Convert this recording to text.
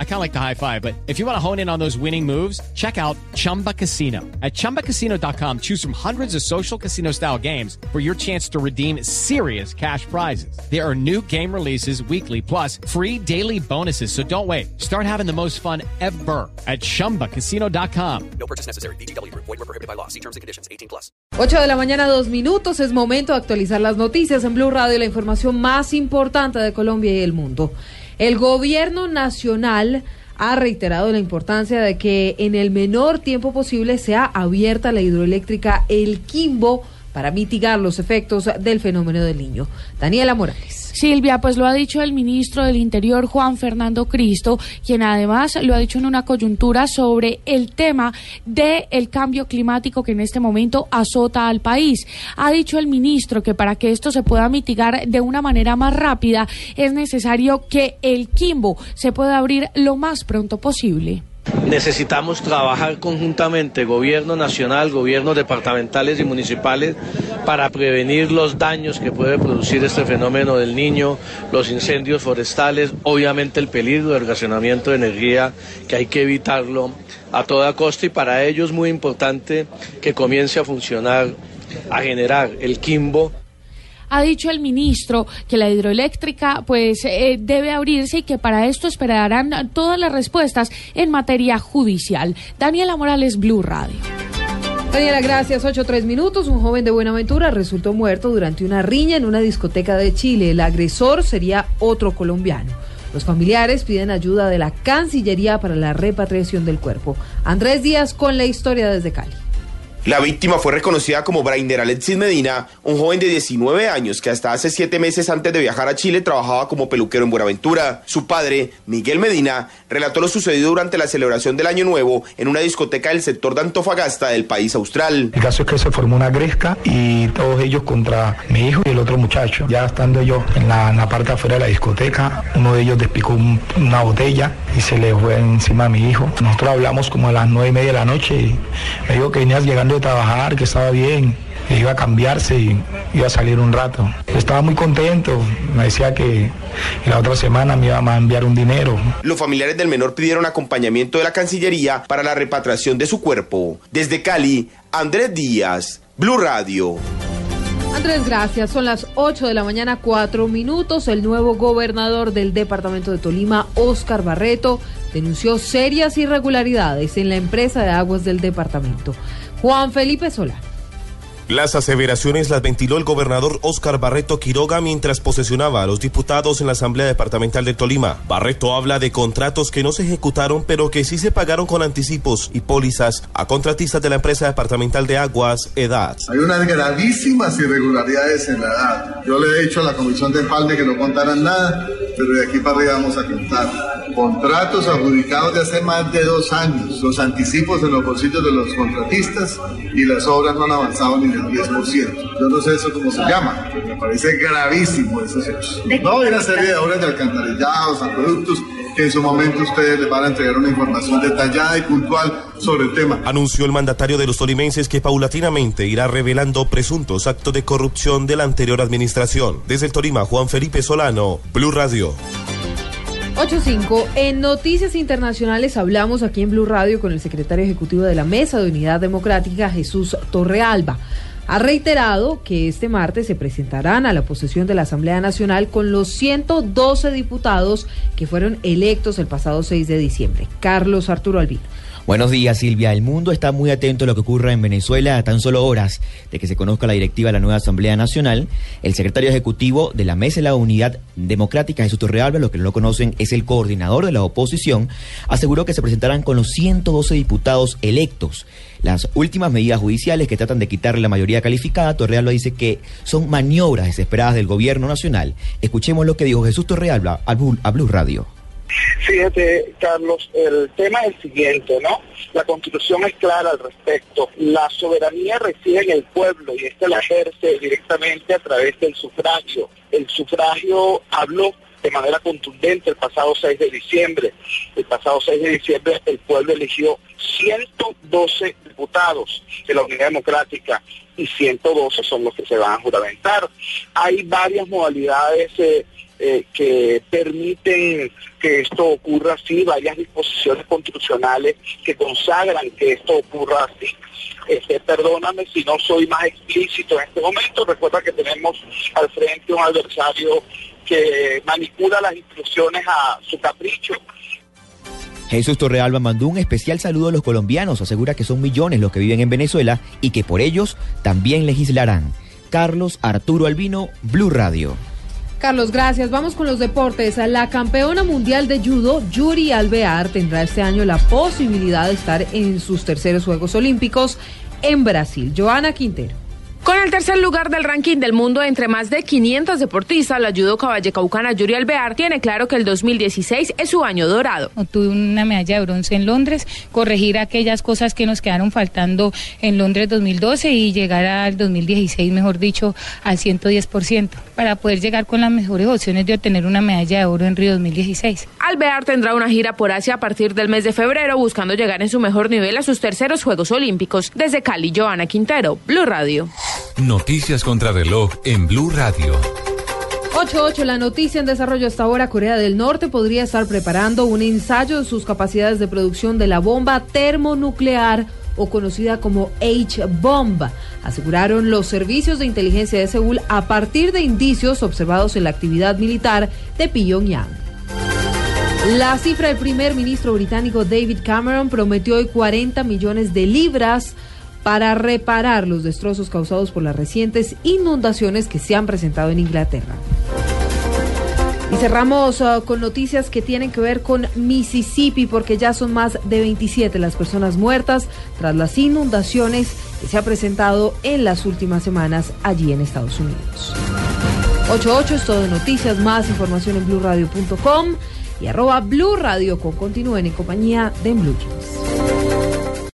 I kind of like the high five, but if you want to hone in on those winning moves, check out Chumba Casino. At ChumbaCasino.com, choose from hundreds of social casino style games for your chance to redeem serious cash prizes. There are new game releases weekly, plus free daily bonuses. So don't wait. Start having the most fun ever at ChumbaCasino.com. No purchase necessary. BGW. Void were prohibited by law. See terms and conditions. 18 plus. 8 de la mañana, dos minutos. Es momento de actualizar las noticias en Blue Radio, la información más importante de Colombia y el mundo. El gobierno nacional ha reiterado la importancia de que en el menor tiempo posible sea abierta la hidroeléctrica El Quimbo para mitigar los efectos del fenómeno del niño. Daniela Morales. Silvia, pues lo ha dicho el ministro del Interior, Juan Fernando Cristo, quien además lo ha dicho en una coyuntura sobre el tema del cambio climático que en este momento azota al país. Ha dicho el ministro que para que esto se pueda mitigar de una manera más rápida es necesario que el Quimbo se pueda abrir lo más pronto posible. Necesitamos trabajar conjuntamente, gobierno nacional, gobiernos departamentales y municipales, para prevenir los daños que puede producir este fenómeno del niño, los incendios forestales, obviamente el peligro del racionamiento de energía, que hay que evitarlo a toda costa. Y para ello es muy importante que comience a funcionar, a generar el Quimbo ha dicho el ministro que la hidroeléctrica pues eh, debe abrirse y que para esto esperarán todas las respuestas en materia judicial. Daniela Morales, Blue Radio. Daniela, gracias. Ocho tres minutos. Un joven de Buenaventura resultó muerto durante una riña en una discoteca de Chile. El agresor sería otro colombiano. Los familiares piden ayuda de la Cancillería para la repatriación del cuerpo. Andrés Díaz con la historia desde Cali. La víctima fue reconocida como Brainer Alexis Medina, un joven de 19 años que hasta hace siete meses antes de viajar a Chile trabajaba como peluquero en Buenaventura. Su padre, Miguel Medina, relató lo sucedido durante la celebración del Año Nuevo en una discoteca del sector de Antofagasta del país austral. El caso es que se formó una gresca y todos ellos contra mi hijo y el otro muchacho. Ya estando yo en la, parte afuera de la discoteca, uno de ellos despicó una botella y se le fue encima a mi hijo. Nosotros hablamos como a las nueve y media de la noche y me dijo que venías llegando de trabajar, que estaba bien, que iba a cambiarse y iba a salir un rato. Estaba muy contento, me decía que la otra semana me iba a enviar un dinero. Los familiares del menor pidieron acompañamiento de la Cancillería para la repatriación de su cuerpo. Desde Cali, Andrés Díaz, Blue Radio. Andrés, gracias. Son las 8 de la mañana, 4 minutos. El nuevo gobernador del departamento de Tolima, Oscar Barreto, denunció serias irregularidades en la empresa de aguas del departamento. Juan Felipe Sola. Las aseveraciones las ventiló el gobernador Óscar Barreto Quiroga mientras posesionaba a los diputados en la Asamblea Departamental de Tolima. Barreto habla de contratos que no se ejecutaron pero que sí se pagaron con anticipos y pólizas a contratistas de la empresa departamental de aguas EDAD. Hay unas gravísimas irregularidades en la edad. Yo le he dicho a la Comisión de Empalme que no contaran nada, pero de aquí para arriba vamos a contar. Contratos adjudicados de hace más de dos años, los anticipos en los bolsillos de los contratistas y las obras no han avanzado ni 10%. Yo no sé eso cómo se llama, me parece gravísimo esos hechos. No, hay una serie de obras de alcantarillados, acueductos, que en su momento ustedes les van a entregar una información detallada y puntual sobre el tema. Anunció el mandatario de los tolimenses que paulatinamente irá revelando presuntos actos de corrupción de la anterior administración. Desde el Tolima, Juan Felipe Solano, Blue Radio. 8.5. En Noticias Internacionales hablamos aquí en Blue Radio con el secretario ejecutivo de la Mesa de Unidad Democrática, Jesús Torrealba ha reiterado que este martes se presentarán a la posesión de la Asamblea Nacional con los 112 diputados que fueron electos el pasado 6 de diciembre. Carlos Arturo Albino. Buenos días, Silvia. El mundo está muy atento a lo que ocurra en Venezuela a tan solo horas de que se conozca la directiva de la nueva Asamblea Nacional. El secretario ejecutivo de la Mesa de la Unidad Democrática, Jesús Torrealba, los que no lo conocen, es el coordinador de la oposición, aseguró que se presentarán con los 112 diputados electos. Las últimas medidas judiciales que tratan de quitarle la mayoría calificada, Torrealba dice que son maniobras desesperadas del gobierno nacional. Escuchemos lo que dijo Jesús Torrealba a Blue Radio. Fíjate, Carlos, el tema es el siguiente, ¿no? La constitución es clara al respecto. La soberanía reside en el pueblo y este la ejerce directamente a través del sufragio. El sufragio habló de manera contundente el pasado 6 de diciembre. El pasado 6 de diciembre el pueblo eligió 112 diputados de la Unidad Democrática y 112 son los que se van a juramentar. Hay varias modalidades eh, eh, que permiten que esto ocurra así, varias disposiciones constitucionales que consagran que esto ocurra así. Este, perdóname si no soy más explícito en este momento, recuerda que tenemos al frente un adversario que manipula las instrucciones a su capricho. Jesús Torrealba mandó un especial saludo a los colombianos, asegura que son millones los que viven en Venezuela y que por ellos también legislarán. Carlos Arturo Albino, Blue Radio. Carlos, gracias. Vamos con los deportes. La campeona mundial de judo, Yuri Alvear, tendrá este año la posibilidad de estar en sus terceros Juegos Olímpicos en Brasil. Joana Quintero. Con el tercer lugar del ranking del mundo entre más de 500 deportistas, la judo caballecaucana Yuri Alvear tiene claro que el 2016 es su año dorado. Tuve una medalla de bronce en Londres, corregir aquellas cosas que nos quedaron faltando en Londres 2012 y llegar al 2016, mejor dicho, al 110%, para poder llegar con las mejores opciones de obtener una medalla de oro en Río 2016. Alvear tendrá una gira por Asia a partir del mes de febrero, buscando llegar en su mejor nivel a sus terceros Juegos Olímpicos. Desde Cali, Joana Quintero, Blue Radio. Noticias contra reloj en Blue Radio. 8.8, la noticia en desarrollo hasta ahora, Corea del Norte podría estar preparando un ensayo de sus capacidades de producción de la bomba termonuclear o conocida como H-Bomb, aseguraron los servicios de inteligencia de Seúl a partir de indicios observados en la actividad militar de Pyongyang. La cifra del primer ministro británico David Cameron prometió hoy 40 millones de libras para reparar los destrozos causados por las recientes inundaciones que se han presentado en Inglaterra. Y cerramos uh, con noticias que tienen que ver con Mississippi porque ya son más de 27 las personas muertas tras las inundaciones que se han presentado en las últimas semanas allí en Estados Unidos. 88 es todo de noticias, más información en blueradio.com y arroba Blue Radio con continúen en compañía de Blue.